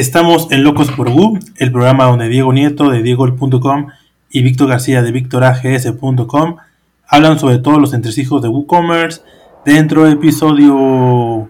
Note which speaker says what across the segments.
Speaker 1: Estamos en Locos por Wu, el programa donde Diego Nieto de diegol.com y Víctor García de victorags.com hablan sobre todos los entresijos de WooCommerce dentro del episodio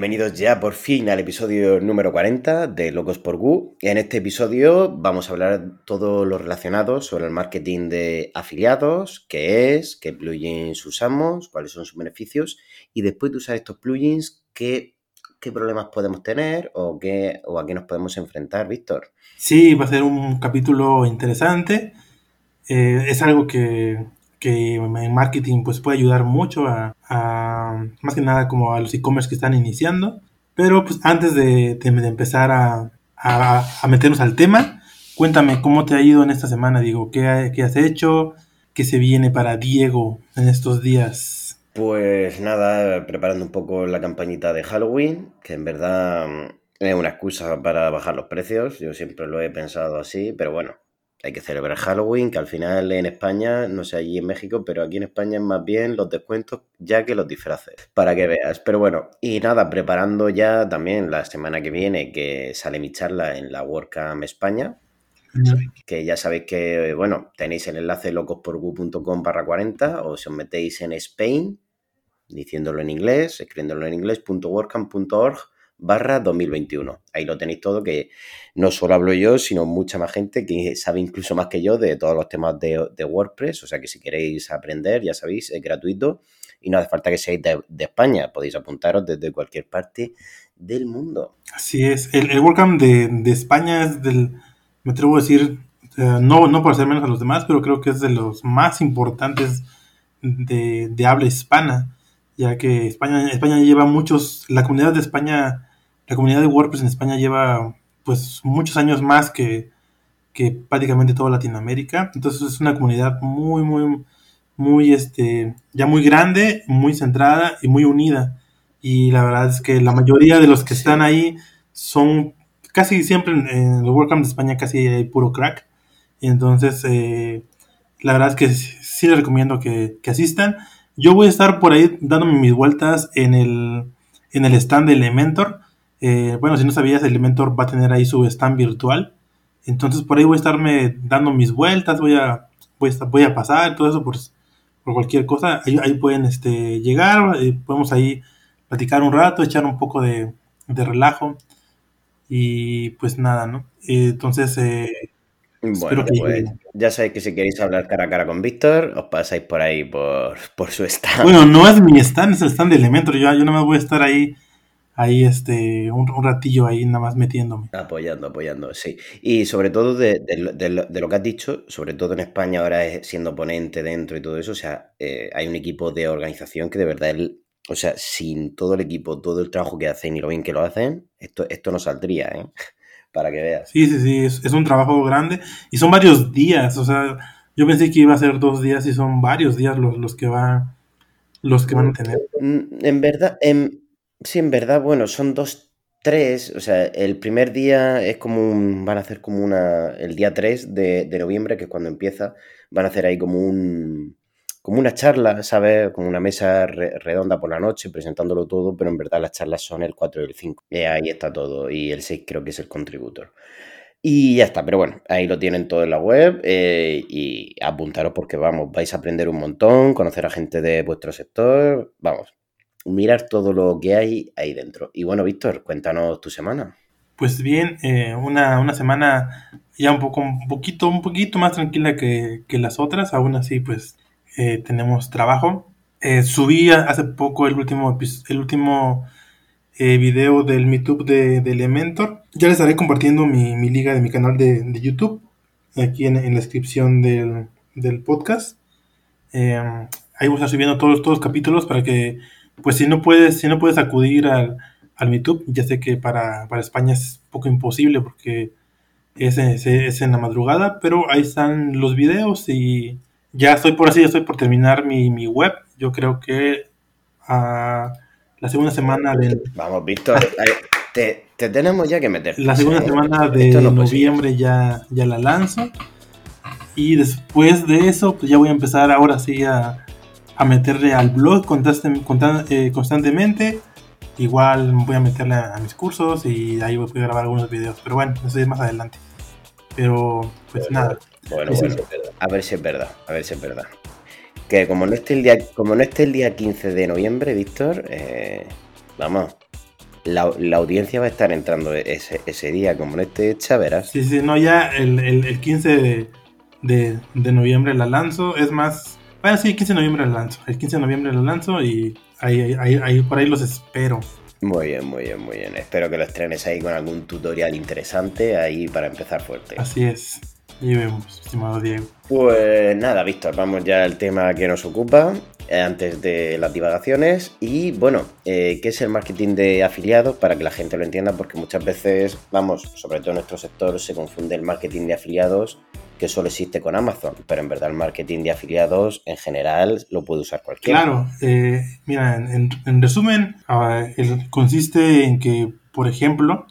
Speaker 2: Bienvenidos ya por fin al episodio número 40 de Locos por Gu. En este episodio vamos a hablar todo lo relacionado sobre el marketing de afiliados, qué es, qué plugins usamos, cuáles son sus beneficios y después de usar estos plugins, qué, problemas podemos tener o, qué, o a qué nos podemos enfrentar, Víctor.
Speaker 1: Sí, va a ser un capítulo interesante. Eh, es algo que, que en marketing pues puede ayudar mucho a, más que nada como a los e-commerce que están iniciando. Pero pues antes de, empezar a, a, meternos al tema, cuéntame cómo te ha ido en esta semana, digo, ¿qué, qué has hecho? ¿Qué se viene para Diego en estos días?
Speaker 2: Pues nada, preparando un poco la campañita de Halloween, que en verdad mm, es una excusa para bajar los precios, yo siempre lo he pensado así, pero bueno, hay que celebrar Halloween, que al final en España, no sé allí en México, pero aquí en España es más bien los descuentos ya que los disfraces, para que veas. Pero bueno, y nada, preparando ya también la semana que viene que sale mi charla en la WordCamp España, que ya sabéis que, bueno, tenéis el enlace locosporgu.com barra 40 o si os metéis en Spain, diciéndolo en inglés, escribiéndolo en inglés, barra 2021. Ahí lo tenéis todo, que no solo hablo yo, sino mucha más gente que sabe incluso más que yo de todos los temas de, WordPress. O sea que si queréis aprender, ya sabéis, es gratuito y no hace falta que seáis de, España. Podéis apuntaros desde cualquier parte del mundo.
Speaker 1: Así es. El, el WordCamp de, España es del, me atrevo a decir, no, no por ser menos a los demás, pero creo que es de los más importantes de, de habla hispana ya que España, España lleva muchos, la comunidad de España la comunidad de WordPress en España lleva pues muchos años más que, prácticamente toda Latinoamérica. Entonces es una comunidad muy, muy, muy, este, ya muy grande, muy centrada y muy unida. Y la verdad es que la mayoría de los que están ahí son casi siempre en, el WordCamp de España casi hay puro crack. Y entonces, eh, la verdad es que sí les recomiendo que, que, asistan. Yo voy a estar por ahí dándome mis vueltas en el, en el stand de Elementor. Eh, bueno, si no sabías, Elementor va a tener ahí su stand virtual. Entonces por ahí voy a estarme dando mis vueltas, voy a, voy a, voy a pasar, todo eso por, por cualquier cosa. Ahí, pueden este, llegar, eh, podemos ahí platicar un rato, echar un poco de, relajo. Y pues nada, ¿no? entonces... Eh,
Speaker 2: bueno, pues ya sabéis que si queréis hablar cara a cara con Víctor, os pasáis por ahí, por, por su stand.
Speaker 1: Bueno, no es mi stand, es el stand de Elementor. Yo, yo no me voy a estar ahí ahí este, un, ratillo ahí nada más metiéndome.
Speaker 2: Apoyando, apoyando, sí. Y sobre todo de, lo que has dicho, sobre todo en España ahora es siendo ponente dentro y todo eso, o sea, eh, hay un equipo de organización que de verdad, o sea, sin todo el equipo, todo el trabajo que hacen y lo bien que lo hacen, esto, esto no saldría, ¿eh? Para que veas.
Speaker 1: Sí, sí, sí, es, es un trabajo grande y son varios días, o sea, yo pensé que iba a ser dos días y son varios días los, los que va los que van a tener.
Speaker 2: En verdad, en, Sí, en verdad, bueno, son dos, tres, o sea, el primer día es como un, van a hacer como una, el día 3 de, noviembre, que es cuando empieza, van a hacer ahí como un, como una charla, ¿sabes? Como una mesa redonda por la noche, presentándolo todo, pero en verdad las charlas son el 4 y el 5. Y ahí está todo, y el 6 creo que es el contributor. Y ya está, pero bueno, ahí lo tienen todo en la web eh, y apuntaros porque vamos, vais a aprender un montón, conocer a gente de vuestro sector, vamos, mirar todo lo que hay ahí dentro. Y bueno, Víctor, cuéntanos tu semana.
Speaker 1: Pues bien, eh, una, semana ya un poco, un poquito, un poquito más tranquila que, las otras. Aún así, pues eh, tenemos trabajo. Eh, subí hace poco el último, el último video del MeTube de, de, Elementor. Ya les estaré compartiendo mi, liga de mi canal de, YouTube aquí en, la descripción del, del podcast. ahí voy a estar subiendo todos, todos los capítulos para que pues si no puedes, si no puedes acudir al, al YouTube, ya sé que para, España es poco imposible porque es, es, en la madrugada, pero ahí están los videos y ya estoy por así, ya estoy por terminar mi, web. Yo creo que a la segunda semana del...
Speaker 2: Vamos, Víctor, te, te tenemos ya que meter.
Speaker 1: La segunda semana de noviembre ya, ya la lanzo. Y después de eso, pues ya voy a empezar ahora sí a, a meterle al blog eh, constantemente. Igual voy a meterle a, mis cursos y ahí voy a grabar algunos videos. Pero bueno, eso es más adelante. Pero pues nada.
Speaker 2: Bueno, bueno, a ver si es verdad, a ver si es verdad. Que como no esté el día, como no esté el día 15 de noviembre, Víctor, eh, vamos, la, audiencia va a estar entrando ese, ese, día, como no esté hecha, verás.
Speaker 1: Sí, sí, no, ya el, el, 15 de, de, noviembre la lanzo, es más, bueno, sí, el 15 de noviembre la lanzo, el 15 de noviembre la lanzo y ahí, ahí, ahí por ahí los espero.
Speaker 2: Muy bien, muy bien, muy bien. Espero que lo estrenes ahí con algún tutorial interesante ahí para empezar fuerte.
Speaker 1: Así es. Y vemos, estimado Diego.
Speaker 2: Pues nada, Víctor, vamos ya al tema que nos ocupa eh, antes de las divagaciones. Y bueno, eh, ¿qué es el marketing de afiliados? Para que la gente lo entienda, porque muchas veces, vamos, sobre todo en nuestro sector, se confunde el marketing de afiliados que solo existe con Amazon, pero en verdad el marketing de afiliados en general lo puede usar cualquiera.
Speaker 1: Claro, eh, mira, en, resumen, ah, consiste en que, por ejemplo,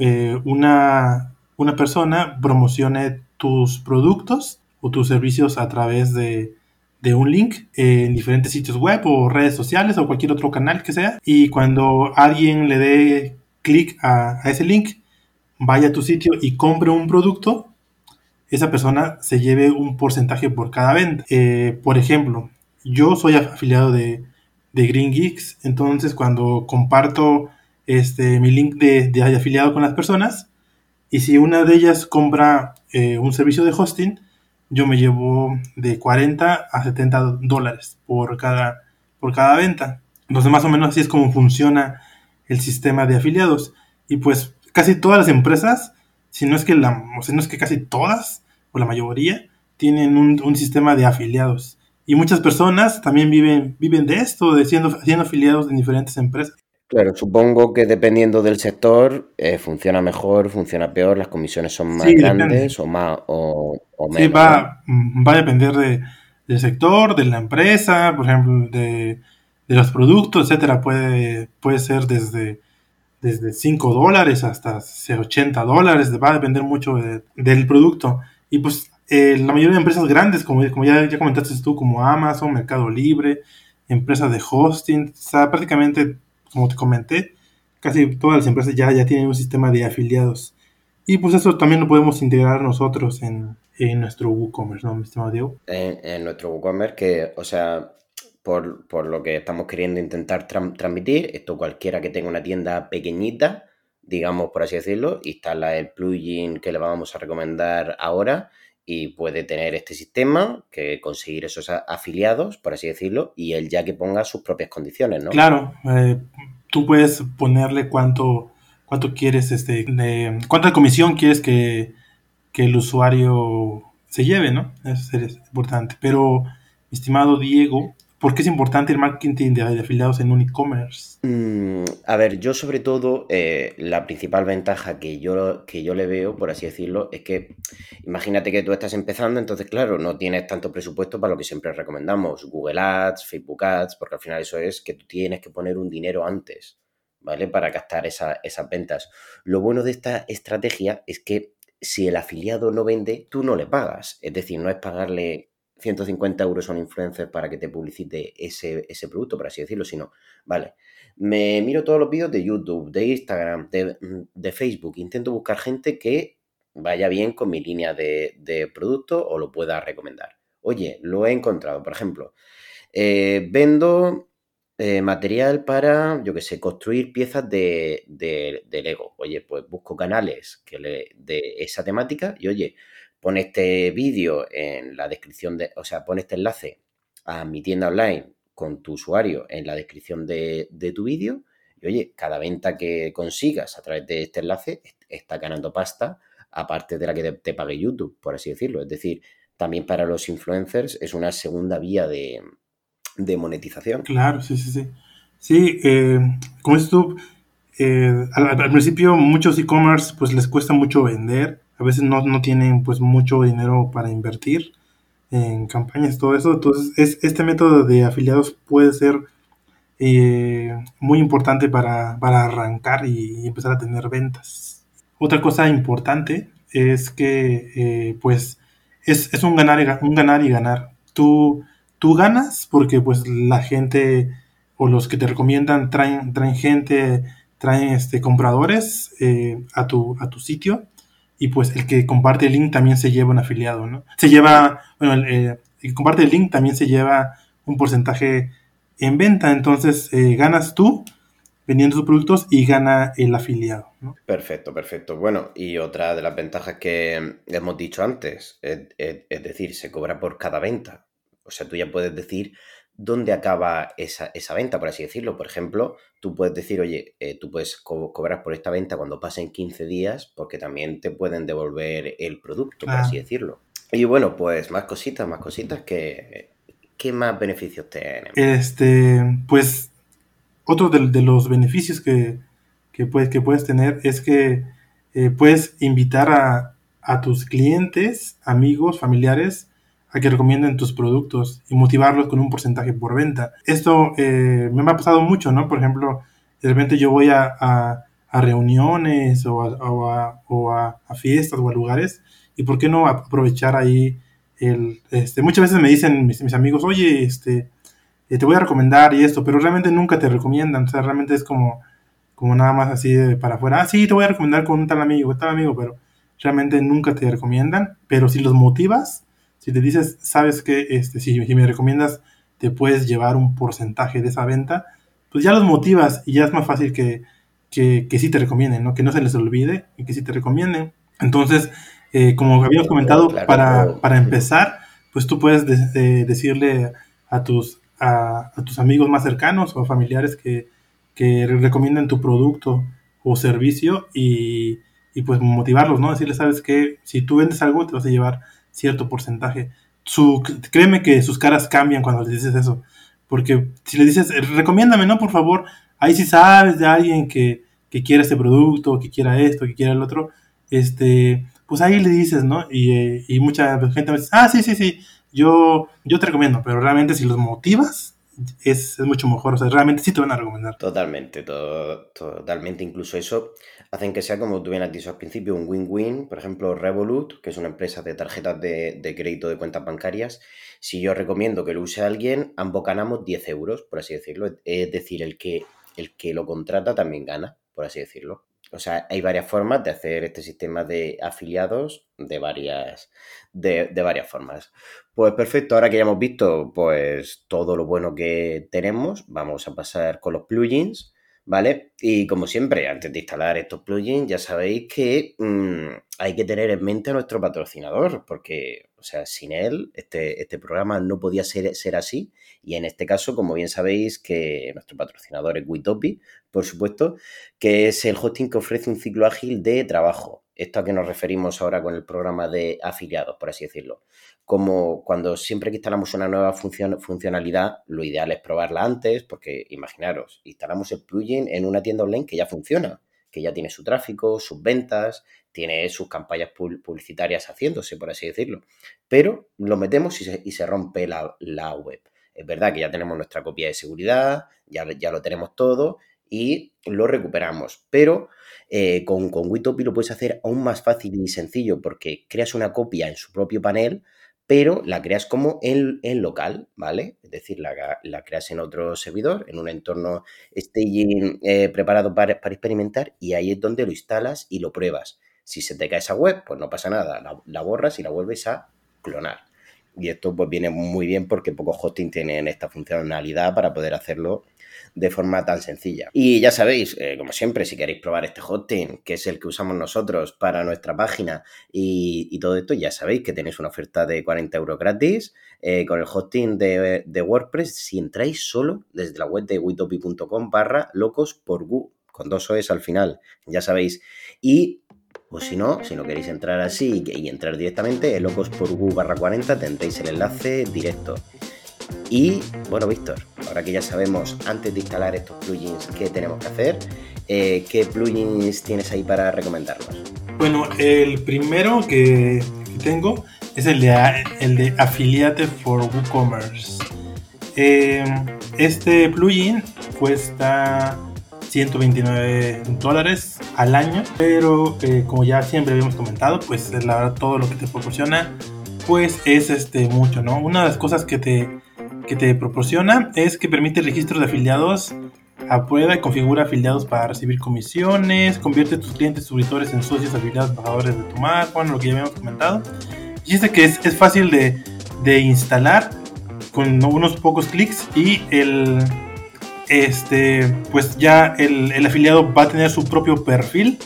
Speaker 1: eh, una, una persona promocione tus productos o tus servicios a través de, de un link en diferentes sitios web o redes sociales o cualquier otro canal que sea. Y cuando alguien le dé clic a, a, ese link, vaya a tu sitio y compre un producto, esa persona se lleve un porcentaje por cada venta. Eh, por ejemplo, yo soy afiliado de, de, Green Geeks, entonces cuando comparto este, mi link de, de afiliado con las personas, y si una de ellas compra eh, un servicio de hosting, yo me llevo de 40 a 70 dólares por cada, por cada venta. Entonces más o menos así es como funciona el sistema de afiliados. Y pues casi todas las empresas si no es que la, o sea, no es que casi todas, o la mayoría, tienen un, sistema de afiliados. Y muchas personas también viven, viven de esto, de siendo, siendo afiliados en diferentes empresas.
Speaker 2: Claro, supongo que dependiendo del sector eh, funciona mejor, funciona peor, las comisiones son más grandes o más o, menos.
Speaker 1: Sí, va, va a depender de, del sector, de la empresa, por ejemplo, de, de los productos, etcétera. Puede, puede ser desde desde 5 dólares hasta 80 dólares, va a depender mucho del producto. Y pues eh, la mayoría de empresas grandes, como, como ya, ya comentaste tú, como Amazon, Mercado Libre, empresas de hosting, o prácticamente, como te comenté, casi todas las empresas ya, ya tienen un sistema de afiliados. Y pues eso también lo podemos integrar nosotros en, en nuestro WooCommerce, ¿no, mi estimado Diego?
Speaker 2: En nuestro WooCommerce, que, o sea, por, lo que estamos queriendo intentar transmitir. Esto cualquiera que tenga una tienda pequeñita, digamos por así decirlo, instala el plugin que le vamos a recomendar ahora y puede tener este sistema, que conseguir esos afiliados, por así decirlo, y él ya que ponga sus propias condiciones, ¿no?
Speaker 1: Claro, eh, tú puedes ponerle cuánto, cuánto quieres, este, cuánta comisión quieres que, que el usuario se lleve, ¿no? Eso es importante. Pero, estimado Diego, ¿Por qué es importante el marketing de, afiliados en un e-commerce?
Speaker 2: Mm, a ver, yo sobre todo, eh, la principal ventaja que yo, que yo le veo, por así decirlo, es que imagínate que tú estás empezando, entonces, claro, no tienes tanto presupuesto para lo que siempre recomendamos, Google Ads, Facebook Ads, porque al final eso es que tú tienes que poner un dinero antes, ¿vale? Para captar esas ventas. Lo bueno de esta estrategia es que si el afiliado no vende, tú no le pagas. Es decir, no es pagarle 150 euros a un para que te publicite ese, ese, producto, por así decirlo, sino, vale, me miro todos los vídeos de YouTube, de Instagram, de, Facebook, intento buscar gente que vaya bien con mi línea de, producto o lo pueda recomendar. Oye, lo he encontrado, por ejemplo, eh, vendo eh, material para, yo que sé, construir piezas de, de, Lego. Oye, pues busco canales que le, de esa temática y oye, pon este vídeo en la descripción de, o sea, pon este enlace a mi tienda online con tu usuario en la descripción de, tu vídeo y oye, cada venta que consigas a través de este enlace está ganando pasta aparte de la que te, pague YouTube, por así decirlo. Es decir, también para los influencers es una segunda vía de, monetización.
Speaker 1: Claro, sí, sí, sí. Sí, eh, como es tú, eh, al, al, principio muchos e-commerce pues les cuesta mucho vender a veces no, no tienen pues mucho dinero para invertir en campañas, todo eso. Entonces, es, este método de afiliados puede ser eh, muy importante para, arrancar y, empezar a tener ventas. Otra cosa importante es que eh, pues es, un, ganar y, un ganar y ganar. Tú, tú ganas porque pues la gente o los que te recomiendan traen, traen gente, traen este, compradores eh, a, tu, a tu sitio y pues el que comparte el link también se lleva un afiliado, ¿no? Se lleva, bueno, el, que comparte el link también se lleva un porcentaje en venta, entonces eh, ganas tú vendiendo tus productos y gana el afiliado.
Speaker 2: Perfecto, perfecto. Bueno, y otra de las ventajas que hemos dicho antes, es, decir, se cobra por cada venta. O sea, tú ya puedes decir dónde acaba esa, venta, por así decirlo. Por ejemplo, tú puedes decir, oye, eh, tú puedes cobrar por esta venta cuando pasen 15 días porque también te pueden devolver el producto, por así decirlo. Y bueno, pues más cositas, más cositas que... ¿Qué más beneficios tienen?
Speaker 1: Este, pues otro de, los beneficios que, puedes, que puedes tener es que eh, puedes invitar a, a tus clientes, amigos, familiares a que recomienden tus productos y motivarlos con un porcentaje por venta. Esto eh, me ha pasado mucho, ¿no? Por ejemplo, de repente yo voy a, a, reuniones o, a, o a, fiestas o a lugares y por qué no aprovechar ahí el... Este, muchas veces me dicen mis, mis amigos, oye, este, eh, te voy a recomendar y esto, pero realmente nunca te recomiendan, o sea, realmente es como, como nada más así de para afuera, ah, sí, te voy a recomendar con un tal amigo, tal amigo, pero realmente nunca te recomiendan, pero si los motivas, si te dices, sabes que este, si, me recomiendas, te puedes llevar un porcentaje de esa venta, pues ya los motivas y ya es más fácil que, que, que sí te recomienden, ¿no? Que no se les olvide y que sí te recomienden. Entonces, eh, como habíamos comentado, para, para, empezar, pues tú puedes decirle a tus, a, tus amigos más cercanos o familiares que, que recomienden tu producto o servicio y, y, pues motivarlos, ¿no? Decirles, sabes que si tú vendes algo te vas a llevar cierto porcentaje. Créeme que sus caras cambian cuando les dices eso. Porque si le dices, recomiéndame, ¿no? Por favor, ahí si sabes de alguien que, que quiera este producto, que quiera esto, que quiera el otro, este, pues ahí le dices, ¿no? Y, eh, y mucha gente me dice, ah, sí, sí, sí, yo, yo te recomiendo, pero realmente si los motivas, es, es, mucho mejor. O sea, realmente sí te van a recomendar.
Speaker 2: Totalmente, totalmente. Incluso eso hacen que sea, como tú bien has dicho al principio, un win-win. Por ejemplo, Revolut, que es una empresa de tarjetas de, de, crédito de cuentas bancarias. Si yo recomiendo que lo use alguien, ambos ganamos 10 euros, por así decirlo. Es decir, el que, el que lo contrata también gana, por así decirlo o sea, hay varias formas de hacer este sistema de afiliados de varias, de, de, varias formas. Pues perfecto, ahora que ya hemos visto pues todo lo bueno que tenemos, vamos a pasar con los plugins, ¿vale? Y como siempre, antes de instalar estos plugins, ya sabéis que mm, hay que tener en mente a nuestro patrocinador, porque, o sea, sin él, este, este programa no podía ser, ser así. Y en este caso, como bien sabéis, que nuestro patrocinador es Witopi, por supuesto, que es el hosting que ofrece un ciclo ágil de trabajo. Esto a que nos referimos ahora con el programa de afiliados, por así decirlo. Como cuando siempre que instalamos una nueva funcionalidad, lo ideal es probarla antes, porque imaginaros, instalamos el plugin en una tienda online que ya funciona, que ya tiene su tráfico, sus ventas, tiene sus campañas publicitarias haciéndose, por así decirlo. Pero lo metemos y se, rompe la, web. Es verdad que ya tenemos nuestra copia de seguridad, ya, ya lo tenemos todo y lo recuperamos. Pero eh, con, con Witopi lo puedes hacer aún más fácil y sencillo porque creas una copia en su propio panel, pero la creas como en, local, ¿vale? Es decir, la, creas en otro servidor, en un entorno staging eh, preparado para, experimentar y ahí es donde lo instalas y lo pruebas. Si se te cae esa web, pues no pasa nada, la, la borras y la vuelves a clonar. Y esto pues viene muy bien porque pocos hosting tienen esta funcionalidad para poder hacerlo de forma tan sencilla. Y ya sabéis, eh, como siempre, si queréis probar este hosting, que es el que usamos nosotros para nuestra página y, todo esto, ya sabéis que tenéis una oferta de 40 euros gratis eh, con el hosting de, WordPress si entráis solo desde la web de witopi.com barra locos por Gu, con dos OEs al final, ya sabéis. Y o si no, si no queréis entrar así y entrar directamente, en locos por Gu barra 40 tendréis el enlace directo. Y bueno, Víctor, ahora que ya sabemos antes de instalar estos plugins qué tenemos que hacer, eh, ¿qué plugins tienes ahí para recomendarnos?
Speaker 1: Bueno, el primero que tengo es el de, el de Affiliate for WooCommerce. Eh, este plugin cuesta 129 dólares al año, pero como ya siempre habíamos comentado, pues la verdad todo lo que te proporciona pues es este mucho, ¿no? Una de las cosas que te, que te proporciona es que permite registro de afiliados aprueba y configura afiliados para recibir comisiones, convierte tus clientes suscriptores en socios afiliados embajadores de tu marca, bueno, lo que ya habíamos comentado. Y dice que es, es fácil de, de, instalar con unos pocos clics y el este pues ya el, el, afiliado va a tener su propio perfil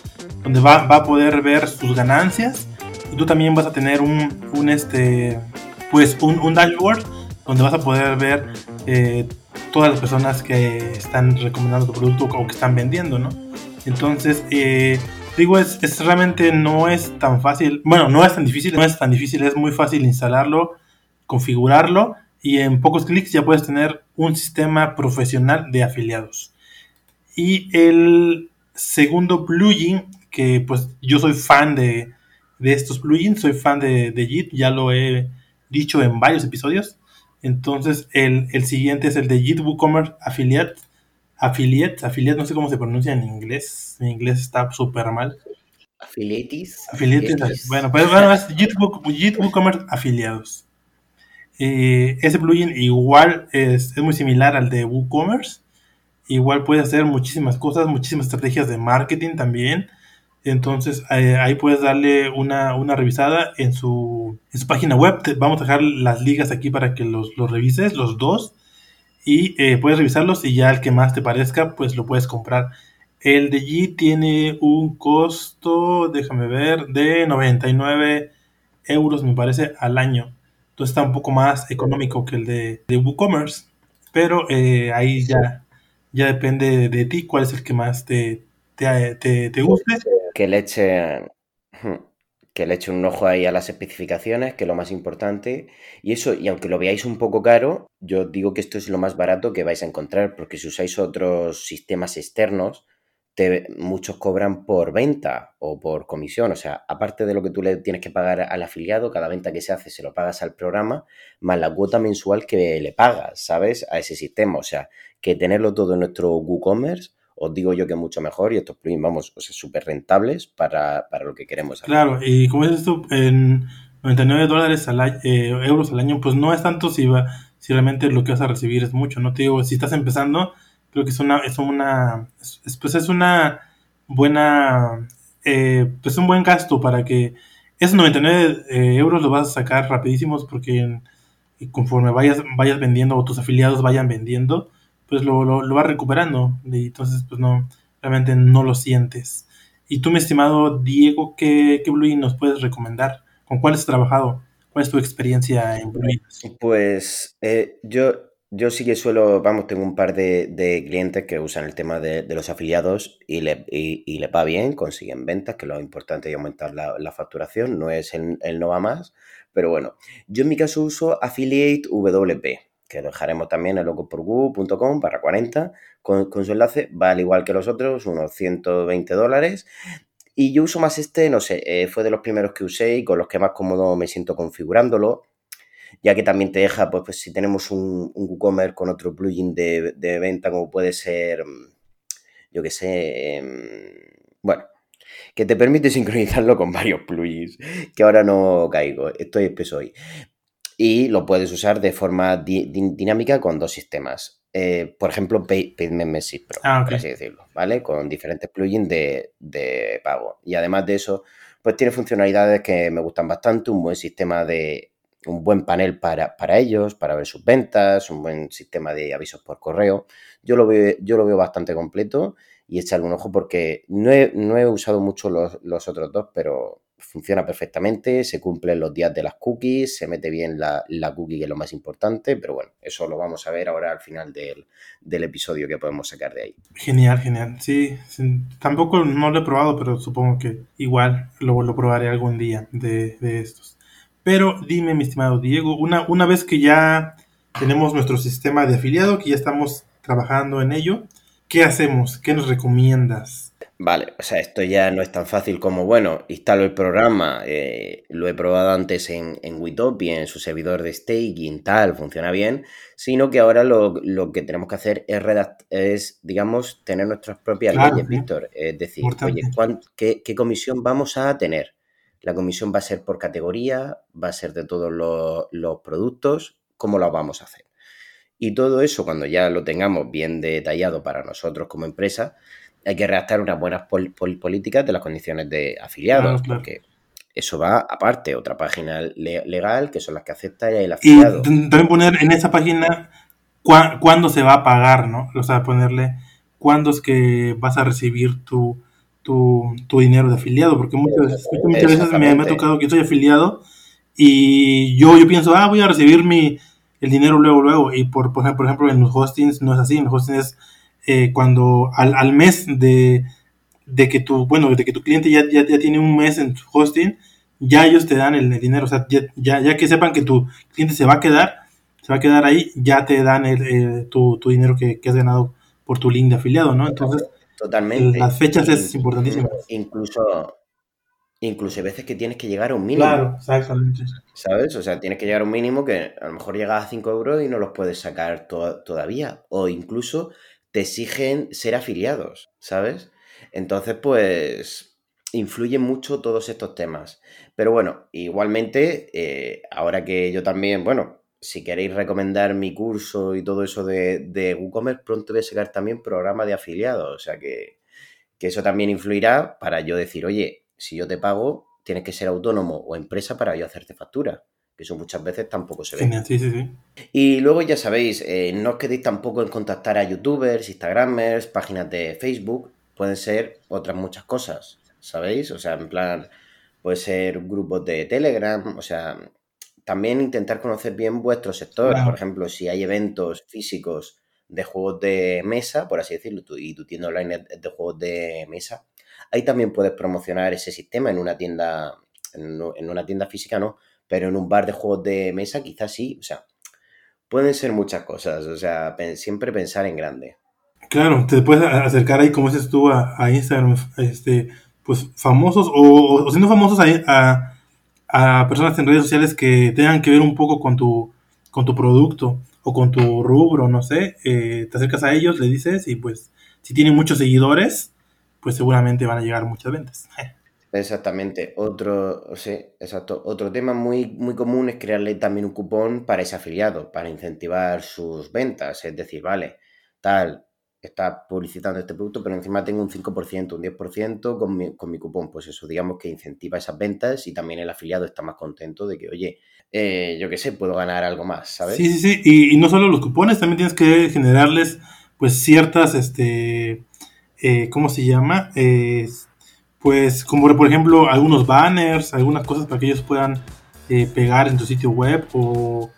Speaker 1: donde va, va, a poder ver sus ganancias y tú también vas a tener un, un este pues un, un dashboard donde vas a poder ver eh, todas las personas que están recomendando tu producto o que están vendiendo, ¿no? Entonces, eh, digo, es, realmente no es tan fácil, bueno, no es tan difícil, no es tan difícil, es muy fácil instalarlo, configurarlo y en pocos clics ya puedes tener un sistema profesional de afiliados. Y el segundo plugin, que pues yo soy fan de, de estos plugins, soy fan de, de ya lo he dicho en varios episodios, entonces, el, el siguiente es el de JIT WooCommerce Affiliate. Affiliate, affiliate, no sé cómo se pronuncia en inglés. En inglés está súper mal.
Speaker 2: Affiliates.
Speaker 1: Affiliates. Bueno, pues bueno, es JIT, WooCommerce Afiliados. Eh, ese plugin igual es, es, muy similar al de WooCommerce. Igual puede hacer muchísimas cosas, muchísimas estrategias de marketing también. Entonces eh, ahí puedes darle una, una revisada en su, en su, página web. vamos a dejar las ligas aquí para que los, los revises, los dos. Y eh, puedes revisarlos y ya el que más te parezca, pues lo puedes comprar. El de G tiene un costo, déjame ver, de 99 euros, me parece, al año. Entonces está un poco más económico que el de, de WooCommerce. Pero eh, ahí ya, ya depende de ti cuál es el que más te, te, te, te guste
Speaker 2: que le eche que le eche un ojo ahí a las especificaciones, que es lo más importante. Y eso, y aunque lo veáis un poco caro, yo digo que esto es lo más barato que vais a encontrar, porque si usáis otros sistemas externos, te, muchos cobran por venta o por comisión. O sea, aparte de lo que tú le tienes que pagar al afiliado, cada venta que se hace se lo pagas al programa, más la cuota mensual que le pagas, ¿sabes? A ese sistema. O sea, que tenerlo todo en nuestro WooCommerce os digo yo que mucho mejor y estos plugins, vamos, o sea, súper rentables para, lo que queremos
Speaker 1: hacer. Claro, y como es esto, en 99 dólares al año, eh, euros al año, pues no es tanto si, va, si realmente lo que vas a recibir es mucho, ¿no? Te digo, si estás empezando, creo que es una, es una, es, pues es una buena, eh, pues un buen gasto para que esos 99 eh, euros los vas a sacar rapidísimos porque conforme vayas, vayas vendiendo o tus afiliados vayan vendiendo, pues lo, lo, vas recuperando. Y entonces, pues no, realmente no lo sientes. Y tú, mi estimado Diego, ¿qué, qué nos puedes recomendar? ¿Con cuál has trabajado? ¿Cuál es tu experiencia en plugins?
Speaker 2: Pues eh, yo, yo sí que suelo, vamos, tengo un par de, de clientes que usan el tema de, de los afiliados y le, y, y le va bien, consiguen ventas, que lo importante es aumentar la, la facturación, no es el, el, no va más, pero bueno, yo en mi caso uso Affiliate WP que dejaremos también en locoporgu.com barra 40 con, su enlace, va al igual que los otros, unos 120 dólares. Y yo uso más este, no sé, eh, fue de los primeros que usé y con los que más cómodo me siento configurándolo, ya que también te deja, pues, pues si tenemos un, WooCommerce con otro plugin de, de, venta, como puede ser, yo qué sé, em, bueno, que te permite sincronizarlo con varios plugins, que ahora no caigo, estoy espeso hoy y lo puedes usar de forma dinámica con dos sistemas. Eh, por ejemplo, Pay Payment Message Pro, ah, por así decirlo, ¿vale? Con diferentes plugins de, de, pago. Y además de eso, pues tiene funcionalidades que me gustan bastante, un buen sistema de, un buen panel para, para ellos, para ver sus ventas, un buen sistema de avisos por correo. Yo lo veo, yo lo veo bastante completo y echarle un ojo porque no he, no he usado mucho los, los otros dos, pero funciona perfectamente, se cumplen los días de las cookies, se mete bien la, cookie, que es lo más importante, pero bueno, eso lo vamos a ver ahora al final del, episodio que podemos sacar de ahí.
Speaker 1: Genial, genial. Sí, tampoco no lo he probado, pero supongo que igual lo, lo probaré algún día de, estos. Pero dime, mi estimado Diego, una, una vez que ya tenemos nuestro sistema de afiliado, que ya estamos trabajando en ello, ¿qué hacemos? ¿Qué nos recomiendas?
Speaker 2: Vale, o sea, esto ya no es tan fácil como, bueno, instalo el programa, eh, lo he probado antes en, en Witopia, en su servidor de staking, tal, funciona bien, sino que ahora lo, que tenemos que hacer es, es digamos, tener nuestras propias leyes, Víctor. Es decir, oye, qué, comisión vamos a tener? La comisión va a ser por categoría, va a ser de todos los, los productos, ¿cómo lo vamos a hacer? Y todo eso, cuando ya lo tengamos bien detallado para nosotros como empresa, hay que redactar unas buenas políticas de las condiciones de afiliados, porque eso va aparte, otra página legal que son las que acepta el afiliado.
Speaker 1: Y también poner en esa página cuándo se va a pagar, ¿no? O sea, ponerle cuándo es que vas a recibir tu, tu, dinero de afiliado, porque muchas, veces me, ha tocado que soy afiliado y yo, yo pienso, ah, voy a recibir mi, el dinero luego, luego, y por, por ejemplo en los hostings no es así, en los hostings es eh, cuando al, al mes de, de, que tu, bueno, de que tu cliente ya, ya, ya, tiene un mes en tu hosting, ya ellos te dan el, dinero, o sea, ya, ya, que sepan que tu cliente se va a quedar, se va a quedar ahí, ya te dan el, tu, tu, dinero que, que, has ganado por tu link de afiliado, ¿no? Entonces,
Speaker 2: Totalmente.
Speaker 1: las fechas es importantísimo.
Speaker 2: Incluso, incluso hay veces que tienes que llegar a un mínimo.
Speaker 1: Claro, exactamente.
Speaker 2: ¿Sabes? O sea, tienes que llegar a un mínimo que a lo mejor llegas a 5 euros y no los puedes sacar todavía. O incluso te exigen ser afiliados, ¿sabes? Entonces, pues, influyen mucho todos estos temas. Pero bueno, igualmente, eh, ahora que yo también, bueno, si queréis recomendar mi curso y todo eso de, de WooCommerce, pronto voy a sacar también programa de afiliados. O sea que, que eso también influirá para yo decir, oye, si yo te pago, tienes que ser autónomo o empresa para yo hacerte factura que eso muchas veces tampoco se ve.
Speaker 1: Sí, sí, sí.
Speaker 2: Y luego ya sabéis, eh, no os quedéis tampoco en contactar a youtubers, instagramers, páginas de Facebook, pueden ser otras muchas cosas, ¿sabéis? O sea, en plan, puede ser grupos de Telegram, o sea, también intentar conocer bien vuestro sector, por ejemplo, si hay eventos físicos de juegos de mesa, por así decirlo, y tu tienda online de juegos de mesa, ahí también puedes promocionar ese sistema en una tienda, en una tienda física no, pero en un bar de juegos de mesa quizás sí, o sea, pueden ser muchas cosas, o sea, siempre pensar en grande.
Speaker 1: Claro, te puedes acercar ahí, como dices tú, a, Instagram, este, pues famosos o, siendo famosos a, a, personas en redes sociales que tengan que ver un poco con tu, con tu producto o con tu rubro, no sé, eh, te acercas a ellos, le dices y pues si tienen muchos seguidores, pues seguramente van a llegar muchas ventas.
Speaker 2: Exactamente. Otro, exacto. Otro tema muy, muy común es crearle también un cupón para ese afiliado, para incentivar sus ventas. Es decir, vale, tal, está publicitando este producto, pero encima tengo un 5%, un 10% con mi, con mi cupón. Pues eso, digamos que incentiva esas ventas y también el afiliado está más contento de que, oye, eh, yo qué sé, puedo ganar algo más, ¿sabes?
Speaker 1: Sí, sí, sí. Y, no solo los cupones, también tienes que generarles, pues, ciertas, este, eh, ¿cómo se llama? Pues como por ejemplo algunos banners, algunas cosas para que ellos puedan eh, pegar en tu sitio web o,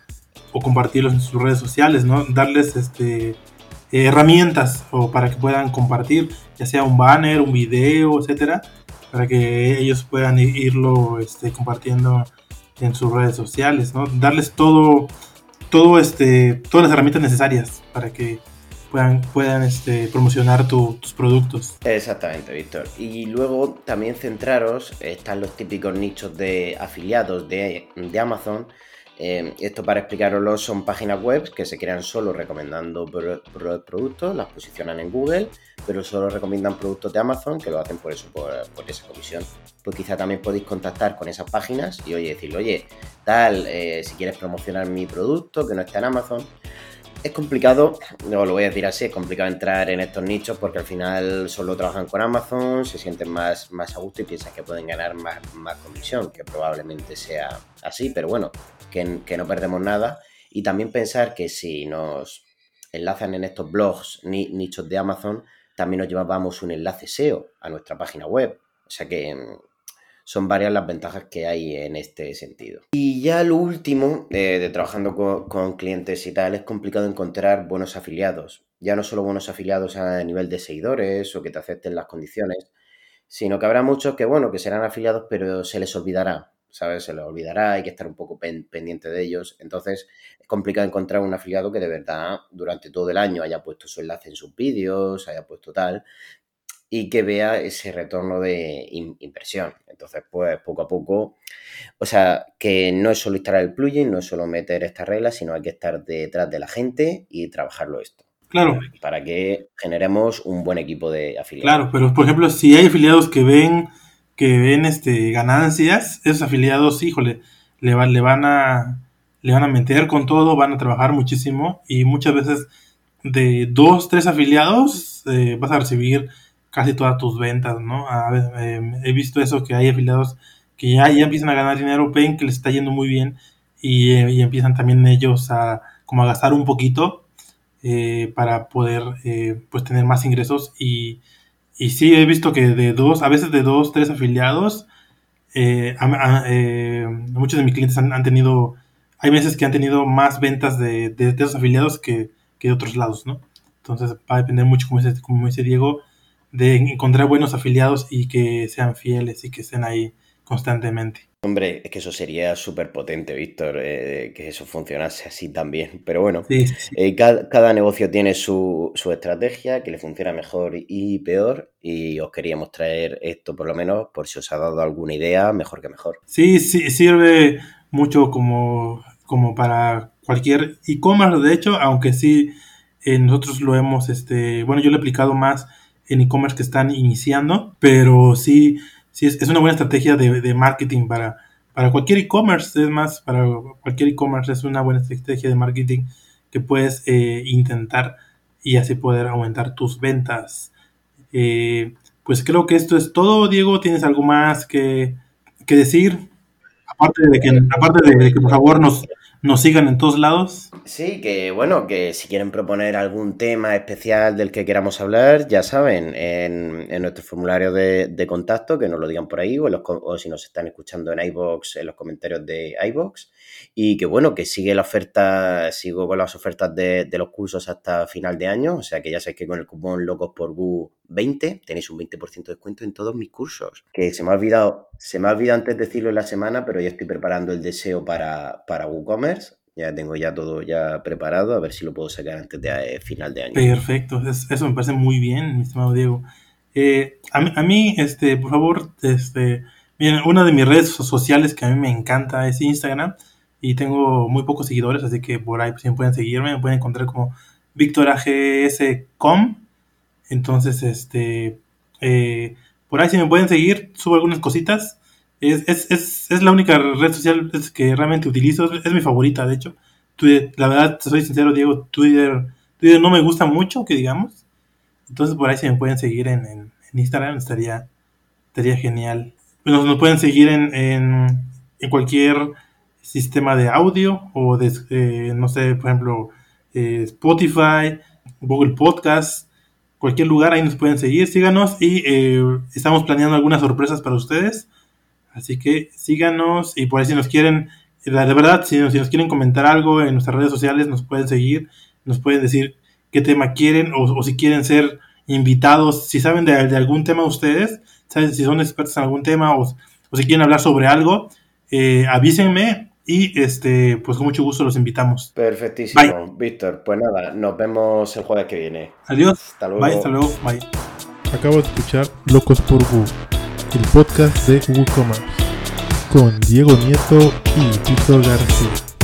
Speaker 1: compartirlos en sus redes sociales, ¿no? Darles este, herramientas o para que puedan compartir, ya sea un banner, un video, etcétera, para que ellos puedan irlo este, compartiendo en sus redes sociales, ¿no? Darles todo, todo este, todas las herramientas necesarias para que puedan, este, promocionar tus productos.
Speaker 2: Exactamente, Víctor. Y luego también centraros, están los típicos nichos de afiliados de, Amazon. Eh, esto para explicaroslo son páginas web que se crean solo recomendando productos, las posicionan en Google, pero solo recomiendan productos de Amazon, que lo hacen por eso, por, esa comisión. Pues quizá también podéis contactar con esas páginas y oye, decirle, oye, tal, eh, si quieres promocionar mi producto que no está en Amazon, es complicado, no lo voy a decir así, es complicado entrar en estos nichos porque al final solo trabajan con Amazon, se sienten más, más a gusto y piensan que pueden ganar más, más comisión, que probablemente sea así, pero bueno, que, no perdemos nada. Y también pensar que si nos enlazan en estos blogs ni, nichos de Amazon, también nos llevábamos un enlace SEO a nuestra página web. O sea que son varias las ventajas que hay en este sentido. Y ya lo último, de, trabajando con, clientes y tal, es complicado encontrar buenos afiliados. Ya no solo buenos afiliados a nivel de seguidores o que te acepten las condiciones, sino que habrá muchos que, bueno, que serán afiliados, pero se les olvidará, ¿sabes? Se les olvidará, hay que estar un poco pendiente de ellos. Entonces, es complicado encontrar un afiliado que de verdad durante todo el año haya puesto su enlace en sus vídeos, haya puesto tal, y que vea ese retorno de inversión. Entonces, pues poco a poco, o sea, que no es solo instalar el plugin, no es solo meter estas reglas, sino hay que estar detrás de la gente y trabajarlo esto.
Speaker 1: Claro.
Speaker 2: Para que generemos un buen equipo de afiliados.
Speaker 1: Claro, pero por ejemplo, si hay afiliados que ven que ven este ganancias, esos afiliados, híjole, le, le van a le van a meter con todo, van a trabajar muchísimo y muchas veces de dos, tres afiliados eh, vas a recibir casi todas tus ventas, ¿no? Em, he visto eso, que hay afiliados que ya, ya empiezan a ganar dinero, ven que les está yendo muy bien y, eh, empiezan también ellos a como a gastar un poquito eh, para poder eh, pues tener más ingresos y, y sí he visto que de dos, a veces de dos, tres afiliados, muchos de mis clientes han, tenido, hay meses que han tenido más ventas de, de, esos afiliados que, que, de otros lados, ¿no? Entonces va a depender mucho, como dice, como dice Diego, de encontrar buenos afiliados y que sean fieles y que estén ahí constantemente.
Speaker 2: Hombre, es que eso sería súper potente, Víctor, eh, que eso funcionase así también. Pero bueno, eh, cada, negocio tiene su, estrategia, que le funciona mejor y peor, y os queríamos traer esto por lo menos por si os ha dado alguna idea, mejor que mejor.
Speaker 1: Sí, sí, sirve mucho como, como para cualquier e-commerce, de hecho, aunque sí eh, nosotros lo hemos, este, bueno, yo lo he aplicado más en e-commerce que están iniciando, pero sí, sí es, una buena estrategia de, marketing para, para cualquier e-commerce, es más, para cualquier e-commerce es una buena estrategia de marketing que puedes eh, intentar y así poder aumentar tus ventas. Eh, pues creo que esto es todo, Diego. ¿Tienes algo más que, que decir? Aparte de que, aparte de que por favor nos, nos sigan en todos lados.
Speaker 2: Sí, que bueno, que si quieren proponer algún tema especial del que queramos hablar, ya saben, en, nuestro formulario de, contacto, que nos lo digan por ahí, o, o si nos están escuchando en iBox, en los comentarios de iBox. Y que bueno, que sigue la oferta, sigo con las ofertas de, los cursos hasta final de año. O sea que ya sabéis que con el cupón Locos por Gu 20 tenéis un 20% de descuento en todos mis cursos. Que se me ha olvidado, se me ha olvidado antes decirlo en la semana, pero ya estoy preparando el deseo para, para WooCommerce. Ya tengo ya todo ya preparado, a ver si lo puedo sacar antes de eh, final de año.
Speaker 1: Perfecto, eso me parece muy bien, mi estimado Diego. Eh, a, a, mí, este, por favor, este, miren, una de mis redes sociales que a mí me encanta es Instagram y tengo muy pocos seguidores, así que por ahí pues, pueden seguirme, me pueden encontrar como VictorAGS.com. Entonces, este, eh, por ahí si me pueden seguir, subo algunas cositas. Es, es, es, es la única red social que realmente utilizo, es, mi favorita, de hecho. la verdad, soy sincero, Diego, Twitter, Twitter no me gusta mucho, que digamos. Entonces, por ahí si me pueden seguir en, en, Instagram, estaría, estaría genial. Nos, nos pueden seguir en, en, en cualquier sistema de audio o de, eh, no sé, por ejemplo, eh, Spotify, Google Podcast, cualquier lugar, ahí nos pueden seguir, síganos y eh, estamos planeando algunas sorpresas para ustedes. Así que síganos y por ahí si nos quieren, de verdad, si nos, si nos quieren comentar algo en nuestras redes sociales, nos pueden seguir, nos pueden decir qué tema quieren o, si quieren ser invitados, si saben de, algún tema ustedes, ¿saben? si son expertos en algún tema o, o si quieren hablar sobre algo, avísenme y este, pues con mucho gusto los invitamos.
Speaker 2: Perfectísimo, Víctor. Pues nada, nos vemos el jueves que viene.
Speaker 1: Adiós. Hasta luego. Bye, hasta luego. Bye. Acabo de escuchar Locos por Gu, el podcast de WooCommerce, con Diego Nieto y Víctor García.